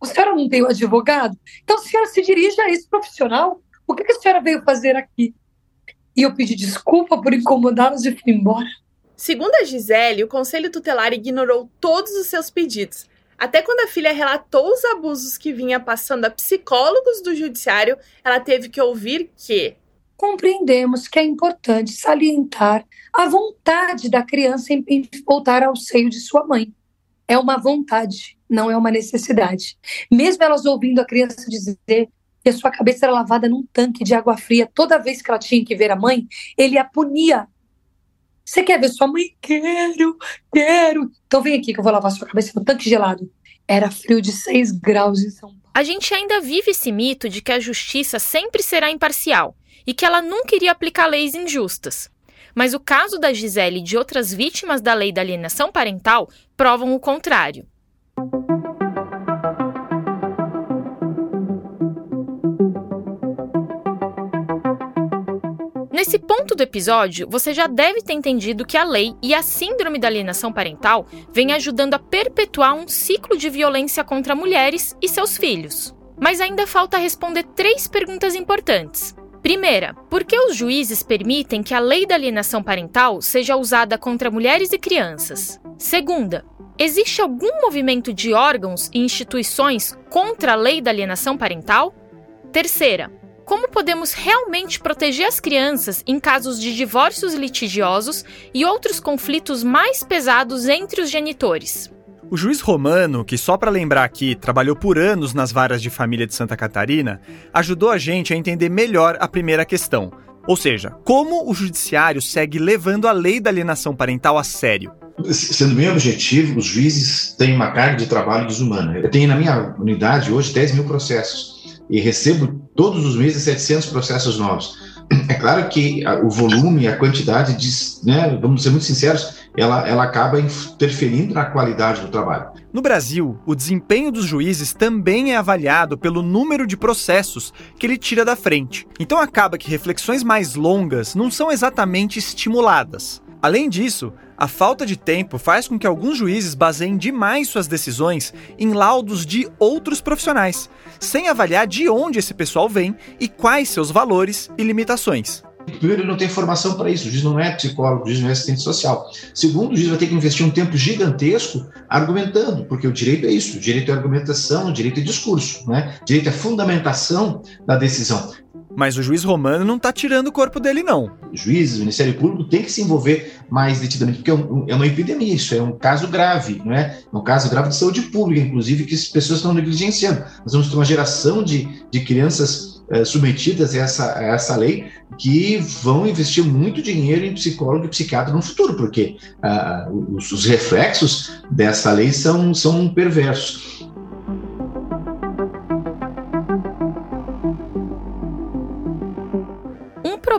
A senhora não tem um advogado? Então a senhora se dirige a esse profissional. O que a senhora veio fazer aqui? E eu pedi desculpa por incomodá-los e fui embora. Segundo a Gisele, o conselho tutelar ignorou todos os seus pedidos até quando a filha relatou os abusos que vinha passando a psicólogos do judiciário, ela teve que ouvir que compreendemos que é importante salientar a vontade da criança em voltar ao seio de sua mãe. É uma vontade, não é uma necessidade. Mesmo elas ouvindo a criança dizer que a sua cabeça era lavada num tanque de água fria toda vez que ela tinha que ver a mãe, ele a punia você quer ver sua mãe? Quero, quero. Então vem aqui que eu vou lavar sua cabeça no tanque gelado. Era frio de 6 graus em São Paulo. A gente ainda vive esse mito de que a justiça sempre será imparcial e que ela nunca iria aplicar leis injustas. Mas o caso da Gisele e de outras vítimas da lei da alienação parental provam o contrário. Nesse ponto do episódio, você já deve ter entendido que a lei e a síndrome da alienação parental vêm ajudando a perpetuar um ciclo de violência contra mulheres e seus filhos. Mas ainda falta responder três perguntas importantes. Primeira, por que os juízes permitem que a lei da alienação parental seja usada contra mulheres e crianças? Segunda, existe algum movimento de órgãos e instituições contra a lei da alienação parental? Terceira, como podemos realmente proteger as crianças em casos de divórcios litigiosos e outros conflitos mais pesados entre os genitores. O juiz romano, que só para lembrar aqui trabalhou por anos nas varas de família de Santa Catarina, ajudou a gente a entender melhor a primeira questão. Ou seja, como o judiciário segue levando a lei da alienação parental a sério. Sendo bem objetivo, os juízes têm uma carga de trabalho desumana. Eu tenho na minha unidade hoje 10 mil processos e recebo todos os meses 700 processos novos. (clears throat) É claro que o volume, a quantidade, de, né, vamos ser muito sinceros, ela, ela acaba interferindo na qualidade do trabalho. No Brasil, o desempenho dos juízes também é avaliado pelo número de processos que ele tira da frente. Então acaba que reflexões mais longas não são exatamente estimuladas. Além disso, a falta de tempo faz com que alguns juízes baseiem demais suas decisões em laudos de outros profissionais, sem avaliar de onde esse pessoal vem e quais seus valores e limitações. Primeiro, ele não tem formação para isso, o juiz não é psicólogo, o juiz não é assistente social. Segundo, o juiz vai ter que investir um tempo gigantesco argumentando, porque o direito é isso, o direito é argumentação, o direito é discurso, né? o direito é fundamentação da decisão. Mas o juiz romano não está tirando o corpo dele, não. Juiz, o Ministério Público tem que se envolver mais detidamente, porque é, é uma epidemia, isso é um caso grave, não é? É um caso grave de saúde pública, inclusive, que as pessoas estão negligenciando. Nós vamos ter uma geração de, de crianças eh, submetidas a essa, a essa lei que vão investir muito dinheiro em psicólogo e psiquiatra no futuro, porque ah, os, os reflexos dessa lei são, são perversos.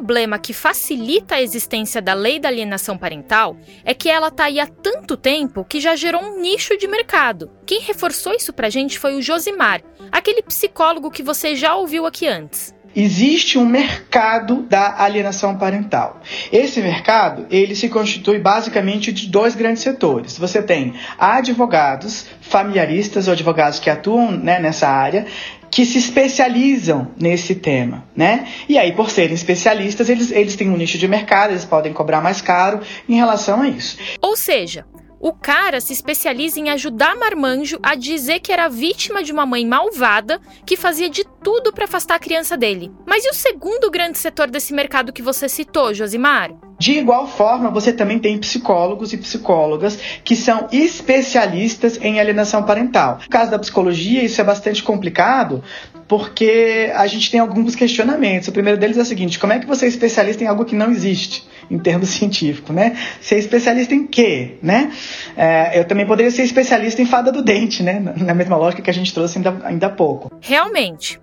Problema que facilita a existência da lei da alienação parental é que ela está aí há tanto tempo que já gerou um nicho de mercado. Quem reforçou isso pra gente foi o Josimar, aquele psicólogo que você já ouviu aqui antes existe um mercado da alienação parental. Esse mercado, ele se constitui basicamente de dois grandes setores. Você tem advogados, familiaristas ou advogados que atuam né, nessa área, que se especializam nesse tema, né? E aí, por serem especialistas, eles, eles têm um nicho de mercado, eles podem cobrar mais caro em relação a isso. Ou seja, o cara se especializa em ajudar Marmanjo a dizer que era vítima de uma mãe malvada que fazia de tudo para afastar a criança dele. Mas e o segundo grande setor desse mercado que você citou, Josimar? De igual forma, você também tem psicólogos e psicólogas que são especialistas em alienação parental. No caso da psicologia, isso é bastante complicado porque a gente tem alguns questionamentos. O primeiro deles é o seguinte: como é que você é especialista em algo que não existe? Em termos científicos, né? Ser especialista em quê, né? É, eu também poderia ser especialista em fada do dente, né? Na mesma lógica que a gente trouxe ainda, ainda há pouco. Realmente.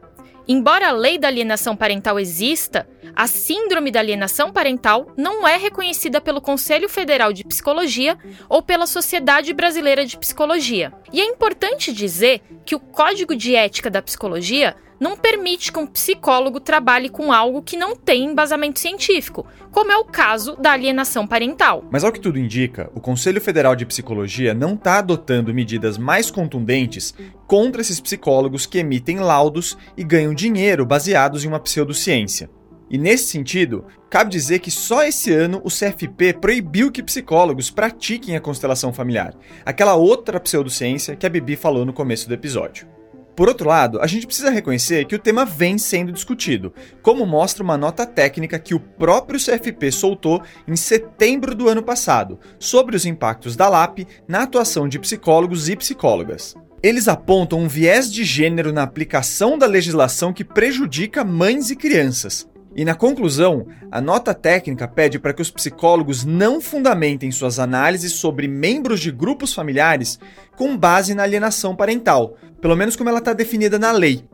Embora a lei da alienação parental exista, a síndrome da alienação parental não é reconhecida pelo Conselho Federal de Psicologia ou pela Sociedade Brasileira de Psicologia. E é importante dizer que o Código de Ética da Psicologia não permite que um psicólogo trabalhe com algo que não tem embasamento científico, como é o caso da alienação parental. Mas ao que tudo indica, o Conselho Federal de Psicologia não está adotando medidas mais contundentes contra esses psicólogos que emitem laudos e ganham dinheiro baseados em uma pseudociência. E nesse sentido, cabe dizer que só esse ano o CFP proibiu que psicólogos pratiquem a constelação familiar, aquela outra pseudociência que a Bibi falou no começo do episódio. Por outro lado, a gente precisa reconhecer que o tema vem sendo discutido, como mostra uma nota técnica que o próprio CFP soltou em setembro do ano passado, sobre os impactos da LAP na atuação de psicólogos e psicólogas. Eles apontam um viés de gênero na aplicação da legislação que prejudica mães e crianças. E na conclusão, a nota técnica pede para que os psicólogos não fundamentem suas análises sobre membros de grupos familiares com base na alienação parental, pelo menos como ela está definida na lei.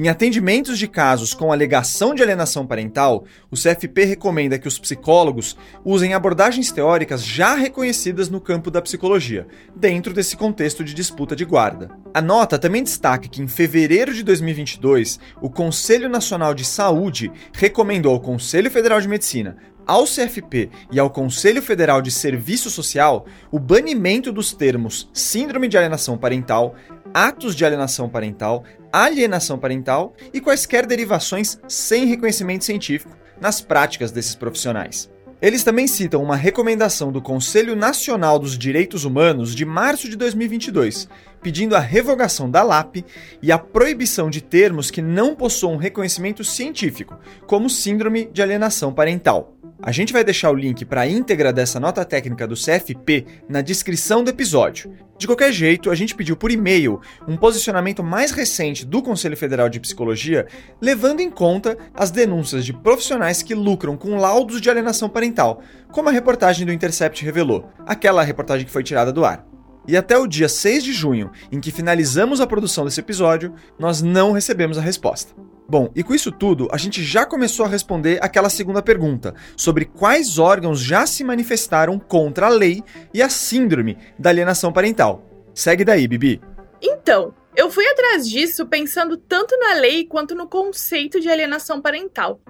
Em atendimentos de casos com alegação de alienação parental, o CFP recomenda que os psicólogos usem abordagens teóricas já reconhecidas no campo da psicologia, dentro desse contexto de disputa de guarda. A nota também destaca que em fevereiro de 2022, o Conselho Nacional de Saúde recomendou ao Conselho Federal de Medicina ao CFP e ao Conselho Federal de Serviço Social o banimento dos termos síndrome de alienação parental, atos de alienação parental, alienação parental e quaisquer derivações sem reconhecimento científico nas práticas desses profissionais. Eles também citam uma recomendação do Conselho Nacional dos Direitos Humanos de março de 2022, pedindo a revogação da LAP e a proibição de termos que não possuam reconhecimento científico, como síndrome de alienação parental. A gente vai deixar o link para a íntegra dessa nota técnica do CFP na descrição do episódio. De qualquer jeito, a gente pediu por e-mail um posicionamento mais recente do Conselho Federal de Psicologia, levando em conta as denúncias de profissionais que lucram com laudos de alienação parental, como a reportagem do Intercept revelou, aquela reportagem que foi tirada do ar. E até o dia 6 de junho, em que finalizamos a produção desse episódio, nós não recebemos a resposta. Bom, e com isso tudo, a gente já começou a responder aquela segunda pergunta, sobre quais órgãos já se manifestaram contra a lei e a síndrome da alienação parental. Segue daí, Bibi. Então, eu fui atrás disso pensando tanto na lei quanto no conceito de alienação parental.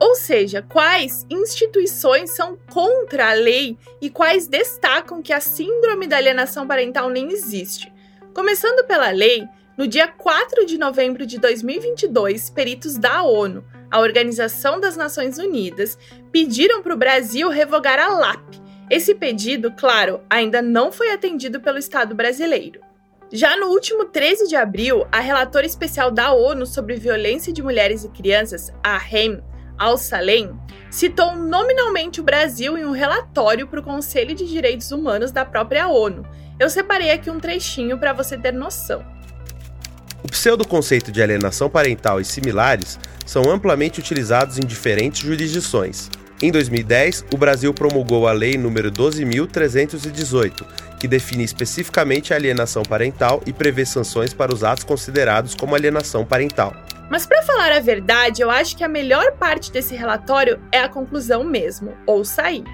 Ou seja, quais instituições são contra a lei e quais destacam que a síndrome da alienação parental nem existe. Começando pela lei, no dia 4 de novembro de 2022, peritos da ONU, a Organização das Nações Unidas, pediram para o Brasil revogar a LAP. Esse pedido, claro, ainda não foi atendido pelo Estado brasileiro. Já no último 13 de abril, a relatora especial da ONU sobre violência de mulheres e crianças, a REM, Al-Salem, citou nominalmente o Brasil em um relatório para o Conselho de Direitos Humanos da própria ONU. Eu separei aqui um trechinho para você ter noção. O pseudo-conceito de alienação parental e similares são amplamente utilizados em diferentes jurisdições. Em 2010, o Brasil promulgou a Lei nº 12.318, que define especificamente a alienação parental e prevê sanções para os atos considerados como alienação parental. Mas para falar a verdade, eu acho que a melhor parte desse relatório é a conclusão mesmo, ouça aí.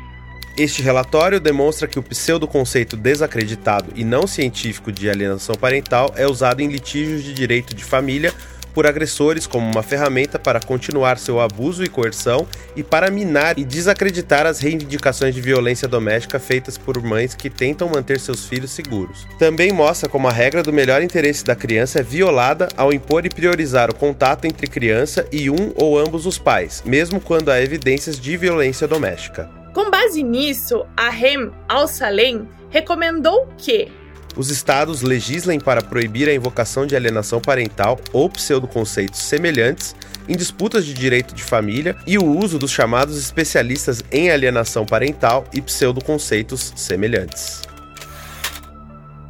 Este relatório demonstra que o pseudo-conceito desacreditado e não científico de alienação parental é usado em litígios de direito de família por agressores como uma ferramenta para continuar seu abuso e coerção e para minar e desacreditar as reivindicações de violência doméstica feitas por mães que tentam manter seus filhos seguros. Também mostra como a regra do melhor interesse da criança é violada ao impor e priorizar o contato entre criança e um ou ambos os pais, mesmo quando há evidências de violência doméstica. Com base nisso, a Rem Al-Salem recomendou que os estados legislem para proibir a invocação de alienação parental ou pseudoconceitos semelhantes em disputas de direito de família e o uso dos chamados especialistas em alienação parental e pseudoconceitos semelhantes.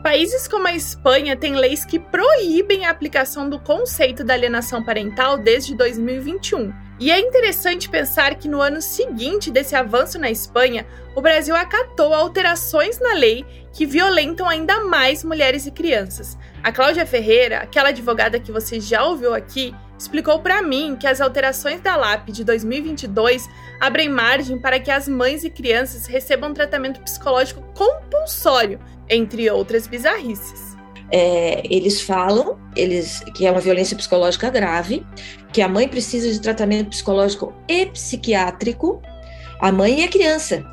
Países como a Espanha têm leis que proíbem a aplicação do conceito da alienação parental desde 2021. E é interessante pensar que no ano seguinte desse avanço na Espanha, o Brasil acatou alterações na lei que violentam ainda mais mulheres e crianças. A Cláudia Ferreira, aquela advogada que você já ouviu aqui, explicou para mim que as alterações da LAP de 2022 abrem margem para que as mães e crianças recebam tratamento psicológico compulsório, entre outras bizarrices. É, eles falam eles, que é uma violência psicológica grave, que a mãe precisa de tratamento psicológico e psiquiátrico, a mãe e a criança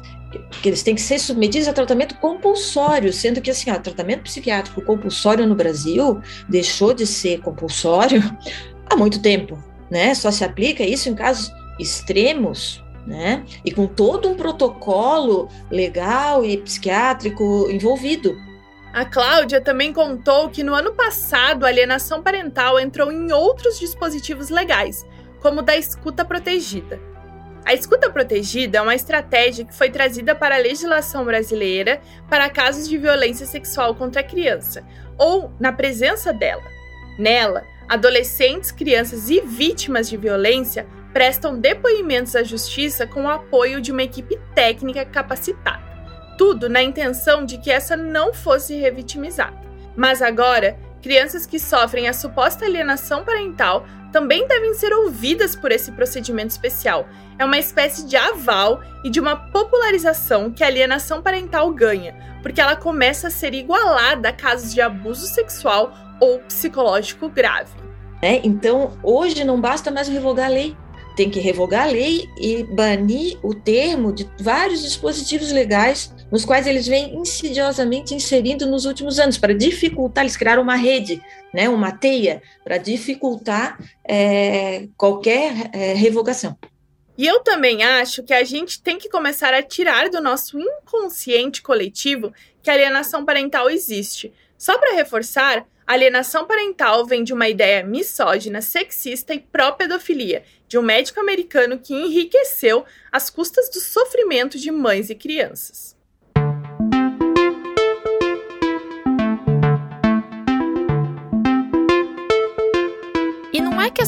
que eles têm que ser submetidos a tratamento compulsório, sendo que assim, ó, tratamento psiquiátrico compulsório no Brasil deixou de ser compulsório (laughs) há muito tempo, né? Só se aplica isso em casos extremos, né? E com todo um protocolo legal e psiquiátrico envolvido. A Cláudia também contou que no ano passado a alienação parental entrou em outros dispositivos legais, como o da escuta protegida. A escuta protegida é uma estratégia que foi trazida para a legislação brasileira para casos de violência sexual contra a criança, ou na presença dela. Nela, adolescentes, crianças e vítimas de violência prestam depoimentos à justiça com o apoio de uma equipe técnica capacitada. Tudo na intenção de que essa não fosse revitimizada. Mas agora, crianças que sofrem a suposta alienação parental também devem ser ouvidas por esse procedimento especial. É uma espécie de aval e de uma popularização que a alienação parental ganha, porque ela começa a ser igualada a casos de abuso sexual ou psicológico grave. É, então, hoje não basta mais revogar a lei, tem que revogar a lei e banir o termo de vários dispositivos legais nos quais eles vêm insidiosamente inserindo nos últimos anos para dificultar, eles criaram uma rede, né, uma teia para dificultar é, qualquer é, revogação. E eu também acho que a gente tem que começar a tirar do nosso inconsciente coletivo que a alienação parental existe. Só para reforçar, a alienação parental vem de uma ideia misógina, sexista e pró-pedofilia de um médico americano que enriqueceu às custas do sofrimento de mães e crianças.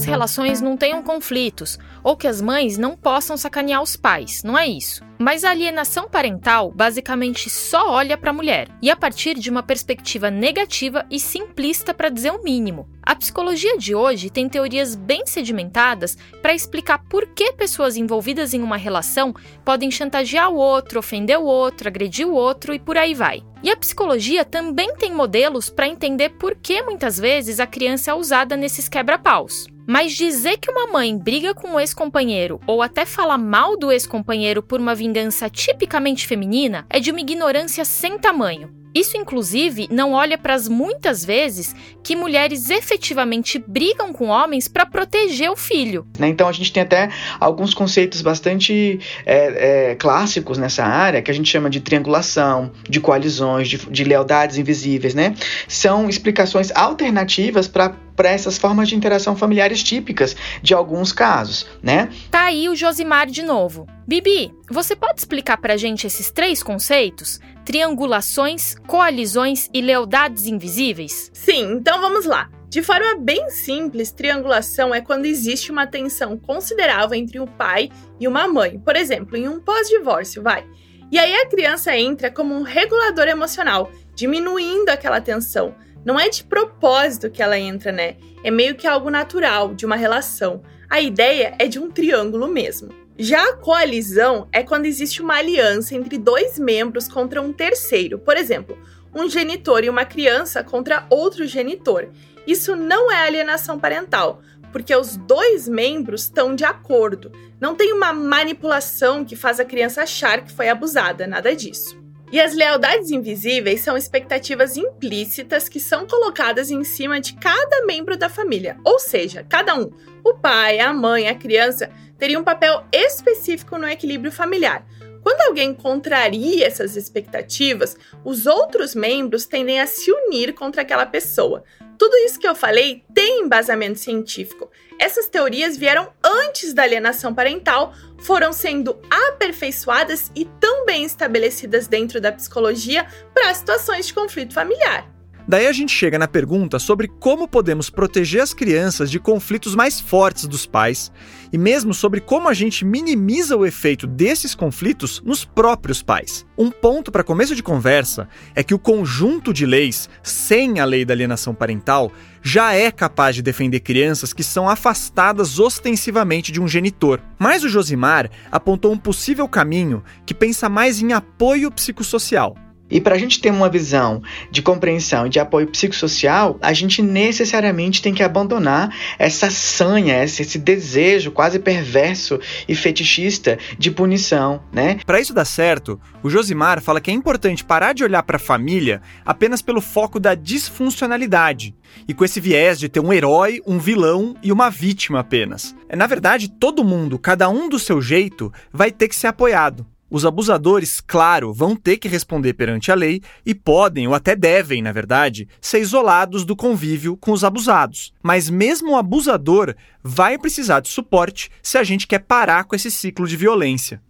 Relações não tenham conflitos ou que as mães não possam sacanear os pais, não é isso. Mas a alienação parental basicamente só olha para a mulher, e a partir de uma perspectiva negativa e simplista para dizer o mínimo. A psicologia de hoje tem teorias bem sedimentadas para explicar por que pessoas envolvidas em uma relação podem chantagear o outro, ofender o outro, agredir o outro e por aí vai. E a psicologia também tem modelos para entender por que muitas vezes a criança é usada nesses quebra-paus. Mas dizer que uma mãe briga com o ex-companheiro ou até fala mal do ex-companheiro por uma vingança tipicamente feminina é de uma ignorância sem tamanho. Isso, inclusive, não olha para as muitas vezes que mulheres efetivamente brigam com homens para proteger o filho. Né? Então, a gente tem até alguns conceitos bastante é, é, clássicos nessa área, que a gente chama de triangulação, de coalizões, de, de lealdades invisíveis. Né? São explicações alternativas para para essas formas de interação familiares típicas de alguns casos, né? Tá aí o Josimar de novo. Bibi, você pode explicar para a gente esses três conceitos? Triangulações, coalizões e lealdades invisíveis? Sim, então vamos lá. De forma bem simples, triangulação é quando existe uma tensão considerável entre um pai e uma mãe, por exemplo, em um pós-divórcio, vai. E aí a criança entra como um regulador emocional, diminuindo aquela tensão, Não é de propósito que ela entra, né? É meio que algo natural, de uma relação. A ideia é de um triângulo mesmo. Já a coalizão é quando existe uma aliança entre dois membros contra um terceiro. Por exemplo, um genitor e uma criança contra outro genitor. Isso não é alienação parental, porque os dois membros estão de acordo. Não tem uma manipulação que faz a criança achar que foi abusada, nada disso. E as lealdades invisíveis são expectativas implícitas que são colocadas em cima de cada membro da família, ou seja, cada um, o pai, a mãe, a criança, teria um papel específico no equilíbrio familiar. Quando alguém contraria essas expectativas, os outros membros tendem a se unir contra aquela pessoa. Tudo isso que eu falei tem embasamento científico. Essas teorias vieram antes da alienação parental, foram sendo aperfeiçoadas e tão bem estabelecidas dentro da psicologia para situações de conflito familiar. Daí a gente chega na pergunta sobre como podemos proteger as crianças de conflitos mais fortes dos pais e mesmo sobre como a gente minimiza o efeito desses conflitos nos próprios pais. Um ponto para começo de conversa é que o conjunto de leis, sem a lei da alienação parental, já é capaz de defender crianças que são afastadas ostensivamente de um genitor. Mas o Josimar apontou um possível caminho que pensa mais em apoio psicossocial. E para a gente ter uma visão de compreensão e de apoio psicossocial, a gente necessariamente tem que abandonar essa sanha, esse, desejo quase perverso e fetichista de punição, né? Para isso dar certo, o Josimar fala que é importante parar de olhar para a família apenas pelo foco da disfuncionalidade e com esse viés de ter um herói, um vilão e uma vítima apenas. Na verdade, todo mundo, cada um do seu jeito, vai ter que ser apoiado. Os abusadores, claro, vão ter que responder perante a lei e podem, ou até devem, na verdade, ser isolados do convívio com os abusados. Mas mesmo o abusador vai precisar de suporte se a gente quer parar com esse ciclo de violência.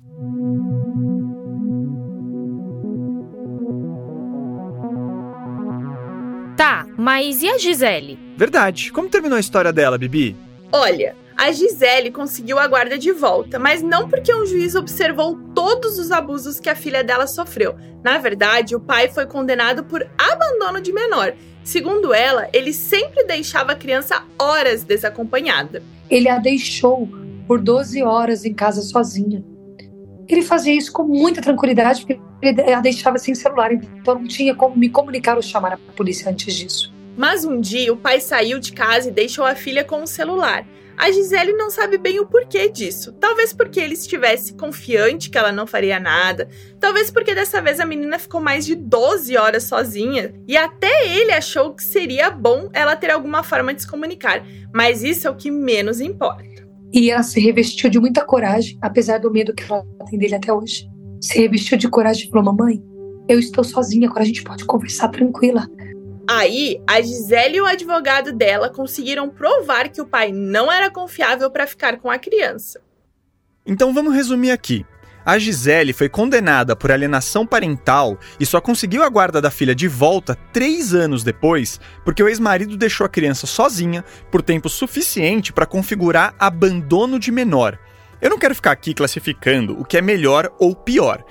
Tá, mas e a Gisele? Verdade. Como terminou a história dela, Bibi? Olha, a Gisele conseguiu a guarda de volta, mas não porque um juiz observou todos os abusos que a filha dela sofreu. Na verdade, o pai foi condenado por abandono de menor. Segundo ela, ele sempre deixava a criança horas desacompanhada. Ele a deixou por 12 horas em casa sozinha. Ele fazia isso com muita tranquilidade, porque ele a deixava sem celular, então não tinha como me comunicar ou chamar a polícia antes disso. Mas um dia o pai saiu de casa e deixou a filha com o celular. A Gisele não sabe bem o porquê disso. Talvez porque ele estivesse confiante que ela não faria nada. Talvez porque dessa vez a menina ficou mais de 12 horas sozinha. E até ele achou que seria bom ela ter alguma forma de se comunicar. Mas isso é o que menos importa. E ela se revestiu de muita coragem, apesar do medo que ela tem dele até hoje. Se revestiu de coragem e falou: Mamãe, eu estou sozinha, agora a gente pode conversar tranquila. Aí, a Gisele e o advogado dela conseguiram provar que o pai não era confiável para ficar com a criança. Então vamos resumir aqui. A Gisele foi condenada por alienação parental e só conseguiu a guarda da filha de volta três anos depois, porque o ex-marido deixou a criança sozinha por tempo suficiente para configurar abandono de menor. Eu não quero ficar aqui classificando o que é melhor ou pior.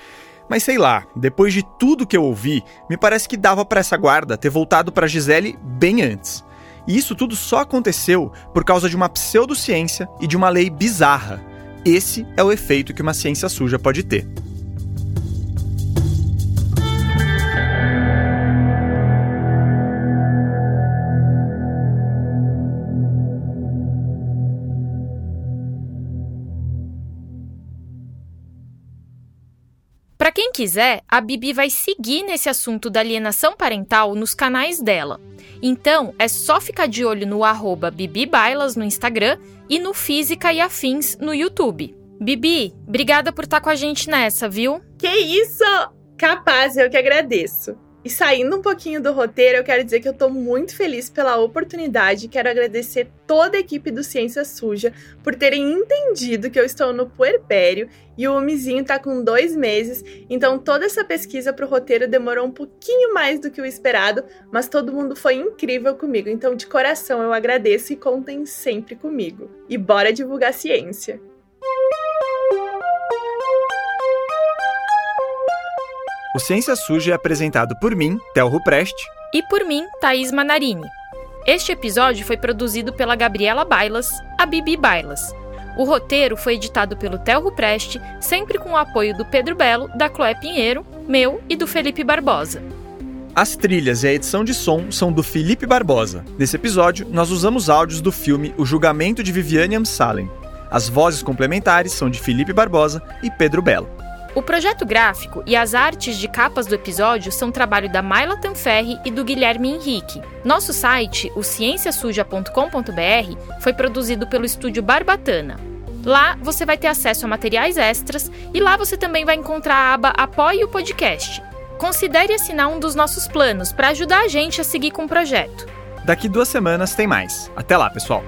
Mas sei lá, depois de tudo que eu ouvi, me parece que dava para essa guarda ter voltado para Gisele bem antes. E isso tudo só aconteceu por causa de uma pseudociência e de uma lei bizarra. Esse é o efeito que uma ciência suja pode ter. Quem quiser, a Bibi vai seguir nesse assunto da alienação parental nos canais dela. Então, é só ficar de olho no arroba no Instagram e no Física e Afins no YouTube. Bibi, obrigada por estar com a gente nessa, viu? Que isso! Capaz, eu que agradeço. E saindo um pouquinho do roteiro, eu quero dizer que eu tô muito feliz pela oportunidade. Quero agradecer toda a equipe do Ciência Suja por terem entendido que eu estou no puerpério e o homizinho tá com dois meses. Então toda essa pesquisa pro roteiro demorou um pouquinho mais do que o esperado, mas todo mundo foi incrível comigo. Então de coração eu agradeço e contem sempre comigo. E bora divulgar ciência! O Ciência Suja é apresentado por mim, Théo Rupreste, e por mim, Thaís Manarini. Este episódio foi produzido pela Gabriela Bailas, a Bibi Bailas. O roteiro foi editado pelo Telro Preste, sempre com o apoio do Pedro Belo, da Chloé Pinheiro, meu e do Felipe Barbosa. As trilhas e a edição de som são do Felipe Barbosa. Nesse episódio, nós usamos áudios do filme O Julgamento de Viviane Amsalen. As vozes complementares são de Felipe Barbosa e Pedro Belo. O projeto gráfico e as artes de capas do episódio são trabalho da Maila Tanferri e do Guilherme Henrique. Nosso site, o cienciasuja.com.br, foi produzido pelo estúdio Barbatana. Lá você vai ter acesso a materiais extras e lá você também vai encontrar a aba Apoie o Podcast. Considere assinar um dos nossos planos para ajudar a gente a seguir com o projeto. Daqui duas semanas tem mais. Até lá, pessoal!